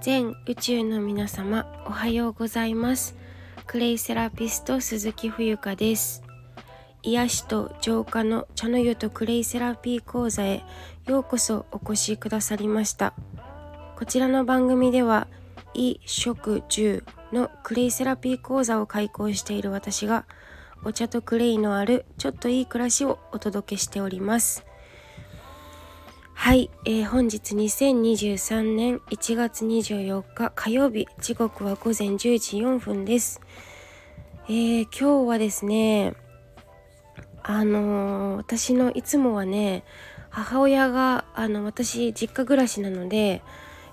全宇宙の皆様おはようございます。クレイセラピスト鈴木冬香です。癒しと浄化の茶の湯とクレイセラピー講座へようこそお越しくださりました。こちらの番組では衣食住のクレイセラピー講座を開講している私がお茶とクレイのあるちょっといい暮らしをお届けしております。はい、えー、本日2023年1月24日火曜日時刻は午前10時4分です、えー、今日はですねあのー、私のいつもはね母親があの私実家暮らしなので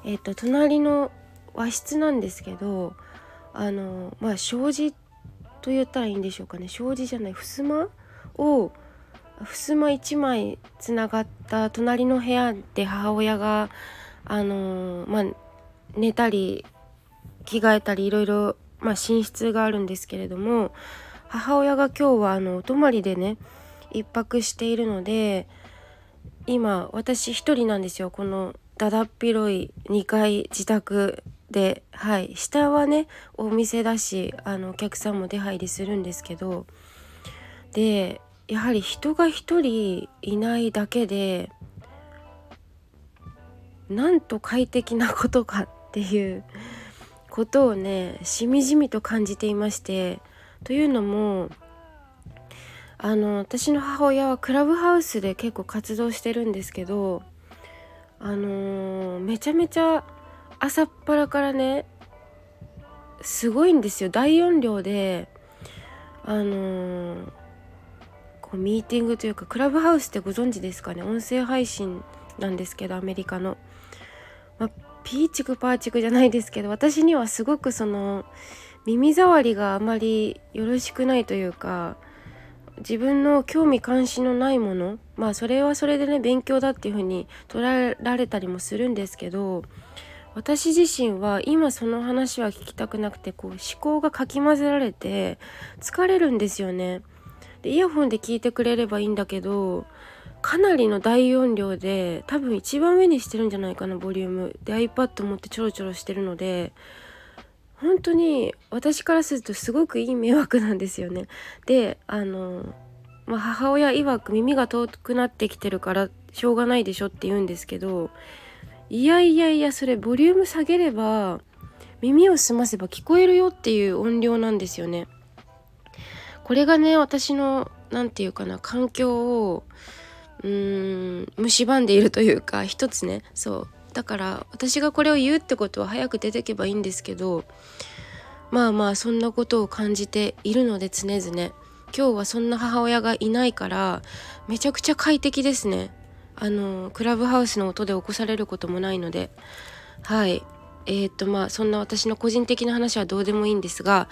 えっ、と隣の和室なんですけどあのまあ障子と言ったらいいんでしょうかね。障子じゃない襖を襖1枚つながった隣の部屋で母親があのまあ寝たり着替えたりいろいろ、まあ、寝室があるんですけれども母親が今日はあのお泊まりでね1泊しているので今私一人なんですよ。このだだっ広い2階自宅ではい。下はねお店だしあのお客さんも出入りするんですけどでやはり人が一人いないだけでなんと快適なことかっていうことをねしみじみと感じていましてというのもあの私の母親はクラブハウスで結構活動してるんですけどあのー、めちゃめちゃ朝っぱらからねすごいんですよ。大音量であのーミーティングというかクラブハウスってご存知ですかね？音声配信なんですけどアメリカの。まあ、ピーチクパーチクじゃないですけど私にはすごくその耳障りがあまりよろしくないというか自分の興味関心のないものまあそれはそれでね勉強だっていうふうに捉えられたりもするんですけど私自身は今その話は聞きたくなくてこう思考がかき混ぜられて疲れるんですよね。でイヤホンで聞いてくれればいいんだけどかなりの大音量で多分一番上にしてるんじゃないかなボリュームで iPad 持ってちょろちょろしてるので本当に私からするとすごくいい迷惑なんですよね。であの、まあ、母親曰く耳が遠くなってきてるからしょうがないでしょって言うんですけどいやいやいやそれボリューム下げれば耳を澄ませば聞こえるよっていう音量なんですよね。これがね私の何て言うかな環境をうーん蝕んでいるというか一つね。そう。だから私がこれを言うってことは早く出てけばいいんですけどまあまあそんなことを感じているので常々。今日はそんな母親がいないからめちゃくちゃ快適ですね。あのクラブハウスの音で起こされることもないので。はい。えー、とまあそんな私の個人的な話はどうでもいいんですが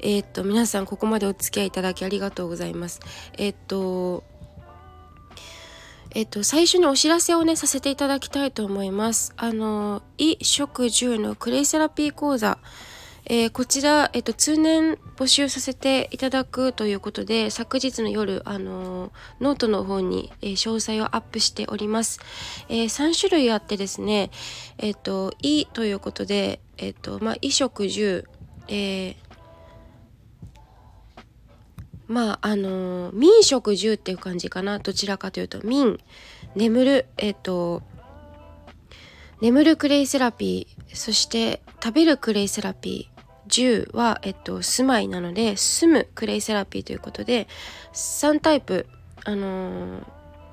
えー、っと皆さんここまでお付き合いいただきありがとうございますえー、っとえっと、最初にお知らせをねさせていただきたいと思います。あの衣食住のクレイセラピー講座えー、こちら、えっと、通年募集させていただくということで、昨日の夜、あのー、ノートの方に、えー、詳細をアップしております。え3種類あってですね、えっと、いということで、えっと、まあ、衣食住、えまあ、あの眠食住っていう感じかな。どちらかというと、眠、眠る、えっと、眠るクレイセラピー、そして食べるクレイセラピー、住は、えっと、住まいなので住むクレイセラピーということで3タイプ、あのー、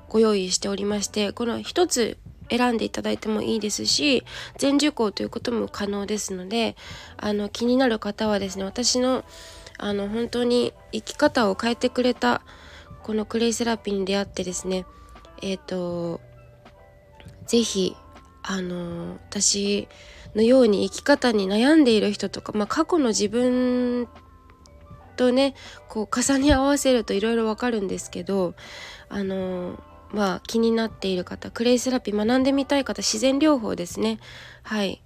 ご用意しておりましてこの1つ選んでいただいてもいいですし全受講ということも可能ですのであの気になる方はですね私のあの本当に生き方を変えてくれたこのクレイセラピーに出会ってですねえっ、ー、と是非あの私のように生き方に悩んでいる人とか、まあ、過去の自分とねこう重ね合わせるといろいろわかるんですけどあのまあ気になっている方クレイセラピー学んでみたい方自然療法ですね。はい。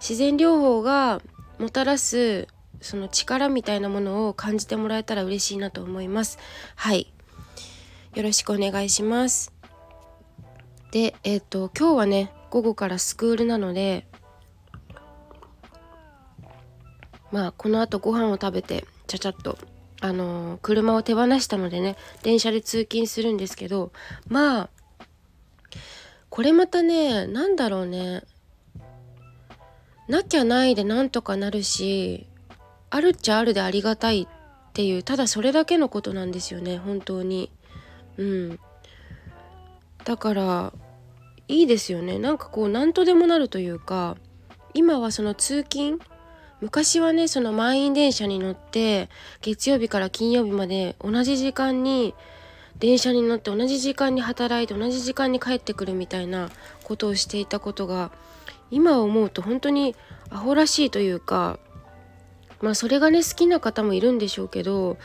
自然療法がもたらすその力みたいなものを感じてもらえたら嬉しいなと思います。はい。よろしくお願いします。でえっ、ー、と今日はね午後からスクールなのでまあこのあとご飯を食べてちゃちゃっとあのー、車を手放したのでね電車で通勤するんですけどまあこれまたね何だろうねなきゃないでなんとかなるしあるっちゃあるでありがたいっていうただそれだけのことなんですよね本当に。うん。だからいいですよね。なんかこう何とでもなるというか今はその通勤昔はねその満員電車に乗って月曜日から金曜日まで同じ時間に電車に乗って同じ時間に働いて同じ時間に帰ってくるみたいなことをしていたことが今思うと本当にアホらしいというかまあそれがね好きな方もいるんでしょうけど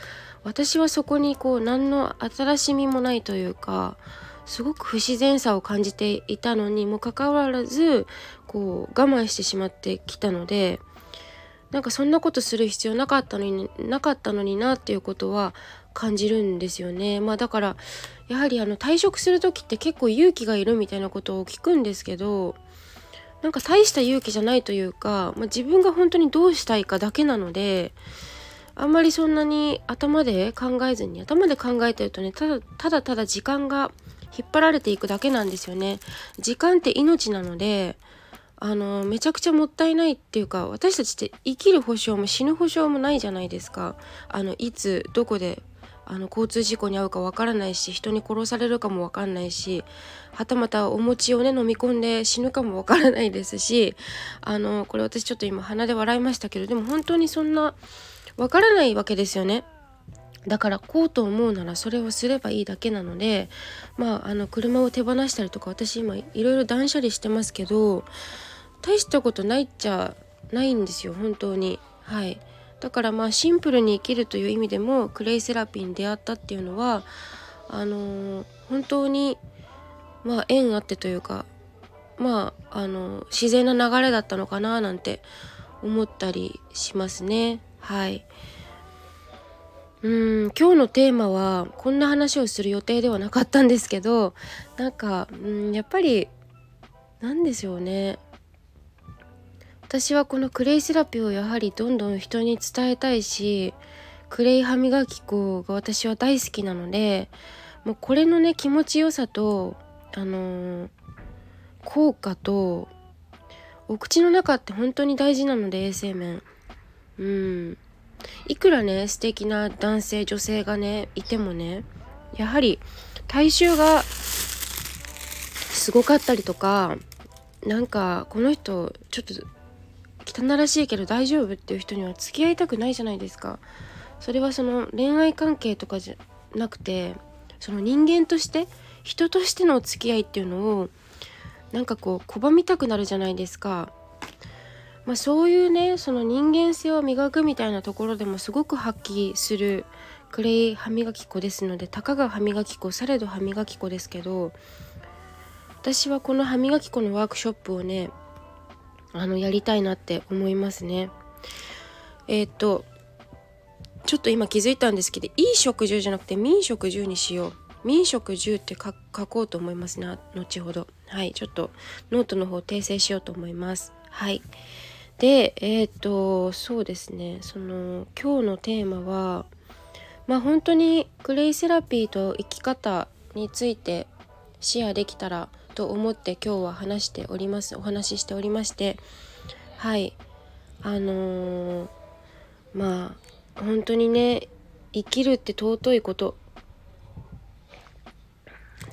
私はそこにこう何の新しみもないというかすごく不自然さを感じていたのにもかかわらずこう我慢してしまってきたのでなんかそんなことする必要なかったのになかったのになっていうことは感じるんですよね。まあだからやはりあの退職する時って結構勇気がいるみたいなことを聞くんですけどなんか大した勇気じゃないというか、まあ、自分が本当にどうしたいかだけなのであんまりそんなに頭で考えずに頭で考えてるとねただただただ時間が引っ張られていくだけなんですよね。時間って命なのであのめちゃくちゃもったいないっていうか私たちって生きる保証も死ぬ保証もないじゃないですか。あのいつどこであの交通事故に遭うかわからないし人に殺されるかもわかんないしはたまたお餅をね飲み込んで死ぬかもわからないですしあのこれ私ちょっと今鼻で笑いましたけどでも本当にそんなわからないわけですよね。だからこうと思うならそれをすればいいだけなのでまああの車を手放したりとか私今いろいろ断捨離してますけど大したことないっちゃないんですよ本当に。はい。だからまあシンプルに生きるという意味でもクレイセラピーに出会ったっていうのはあのー、本当にまあ縁あってというかまああの自然な流れだったのかななんて思ったりしますね。はい。うん今日のテーマはこんな話をする予定ではなかったんですけどなんかうんやっぱり何でしょうね。私はこのクレイセラピーをやはりどんどん人に伝えたいしクレイ歯磨き粉が私は大好きなのでもうこれのね気持ちよさとあのー、効果とお口の中って本当に大事なので衛生面。うん。いくらね素敵な男性女性がねいてもねやはり体臭がすごかったりとかなんかこの人ちょっと汚らしいけど大丈夫っていう人には付き合いたくないじゃないですか。それはその恋愛関係とかじゃなくてその人間として人としてのお付き合いっていうのをなんかこう拒みたくなるじゃないですか。まあ、そういうねその人間性を磨くみたいなところでもすごく発揮するクレイ歯磨き粉ですのでたかが歯磨き粉されど歯磨き粉ですけど私はこの歯磨き粉のワークショップをねあのやりたいなって思いますね。えっ、とちょっと今気づいたんですけど衣食住じゃなくて眠食住にしよう。眠食住って書こうと思いますね後ほどはいちょっとノートの方訂正しようと思いますはいでえっ、ー、とそうですね。その今日のテーマはまあ本当にクレイセラピーと生き方についてシェアできたらと思って今日は話しております。お話ししておりましてはい。あのー、まあ本当にね生きるって尊いこと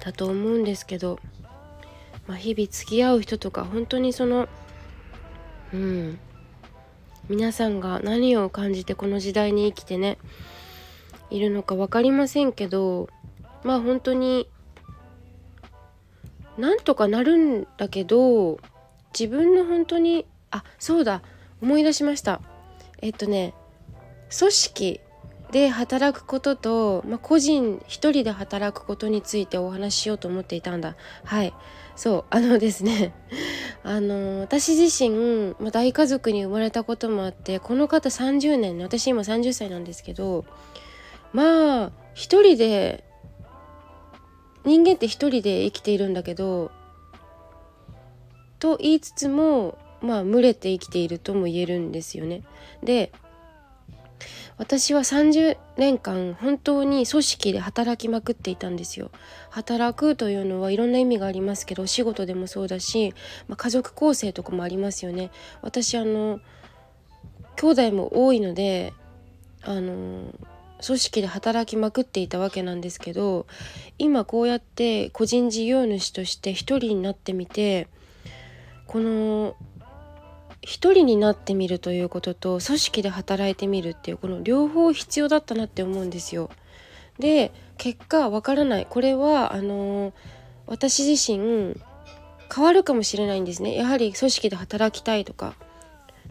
だと思うんですけど、まあ、日々付き合う人とか本当にそのうん。皆さんが何を感じてこの時代に生きてねいるのか分かりませんけどまあ本当になんとかなるんだけど自分の本当にあそうだ思い出しました。えっとね組織で働くことと、まあ、個人一人で働くことについてお話ししようと思っていたんだ。はい。そうあのですね あの私自身、ま、大家族に生まれたこともあってこの方30年私今30歳なんですけどまあ一人で人間って一人で生きているんだけどと言いつつもまあ群れて生きているとも言えるんですよね。で私は30年間本当に組織で働きまくっていたんですよ。働くというのはいろんな意味がありますけど仕事でもそうだし、まあ、家族構成とかもありますよね。私あの兄弟も多いのであの組織で働きまくっていたわけなんですけど今こうやって個人事業主として一人になってみてこの一人になってみるということと組織で働いてみるっていうこの両方必要だったなって思うんですよ。で結果わからないこれはあの私自身変わるかもしれないんですねやはり組織で働きたいとか。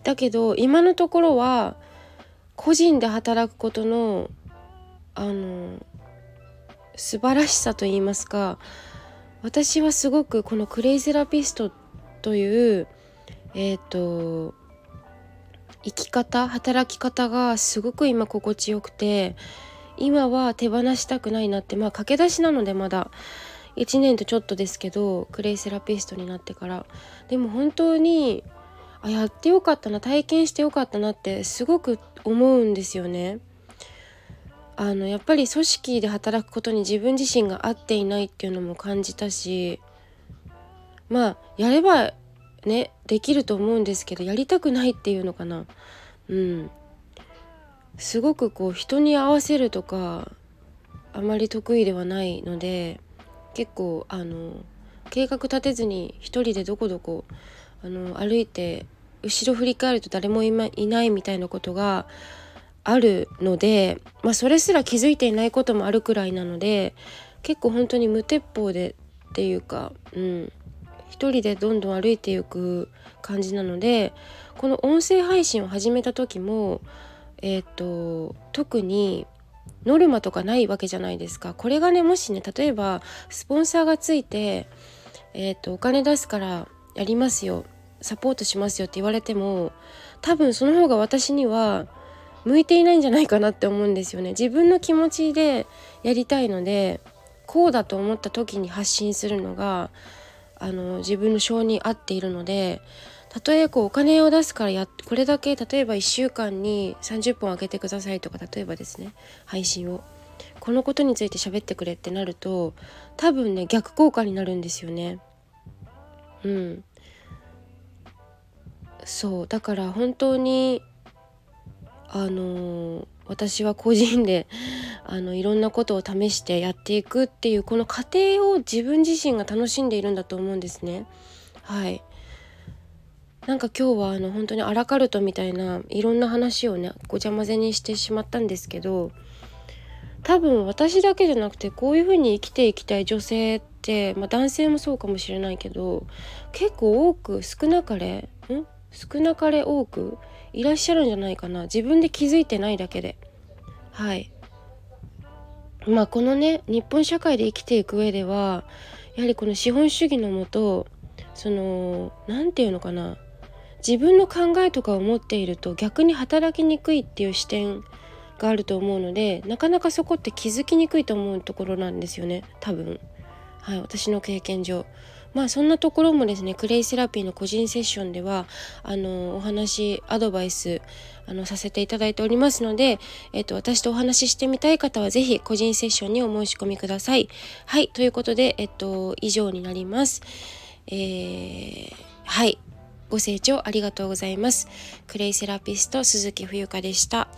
だけど今のところは個人で働くことのあの素晴らしさと言いますか私はすごくこのクレイセラピストというえっ、ー、と生き方働き方がすごく今心地よくて今は手放したくないなってまあ駆け出しなのでまだ1年とちょっとですけどクレイセラピストになってからでも本当にあやってよかったな体験してよかったなってすごく思うんですよね。あのやっぱり組織で働くことに自分自身が合っていないっていうのも感じたしまあやればねできると思うんですけどやりたくないっていうのかな。うん。すごくこう人に合わせるとかあまり得意ではないので結構あの計画立てずに一人でどこどこあの歩いて後ろ振り返ると誰もい,、ま、いないみたいなことがあるので、まあ、それすら気づいていないこともあるくらいなので結構本当に無鉄砲でっていうか、うん、一人でどんどん歩いていく感じなのでこの音声配信を始めた時もえっ、ー、と特にノルマとかないわけじゃないですか。これがねもしね例えばスポンサーがついて、えーと、お金出すからやりますよサポートしますよって言われても多分その方が私には向いていないんじゃないかなって思うんですよね。自分の気持ちでやりたいのでこうだと思った時に発信するのがあの自分の性に合っているのでたとえこうお金を出すからやこれだけ例えば1週間に30本あげてくださいとか例えばですね配信を。このことについて喋ってくれってなると多分ね逆効果になるんですよね。うん。そう。だから本当にあのー、私は個人であのいろんなことを試してやっていくっていうこの過程を自分自身が楽しんでいるんだと思うんですね。はい。なんか今日はあの本当にアラカルトみたいないろんな話をねごちゃ混ぜにしてしまったんですけど多分私だけじゃなくてこういうふうに生きていきたい女性って、まあ、男性もそうかもしれないけど結構多く少なかれん？少なかれ多くいらっしゃるんじゃないかな。自分で気づいてないだけで。はい。まあこのね日本社会で生きていく上ではやはりこの資本主義のもとその何て言うのかな自分の考えとかを持っていると逆に働きにくいっていう視点があると思うのでなかなかそこって気づきにくいと思うところなんですよね多分。はい私の経験上。まあそんなところもですねクレイセラピーの個人セッションではあのお話アドバイスあのさせていただいておりますので、えっと、私とお話ししてみたい方は是非個人セッションにお申し込みください。はいということで、えっと、以上になります。えー、はいご清聴ありがとうございます。クレイセラピスト鈴木冬香でした。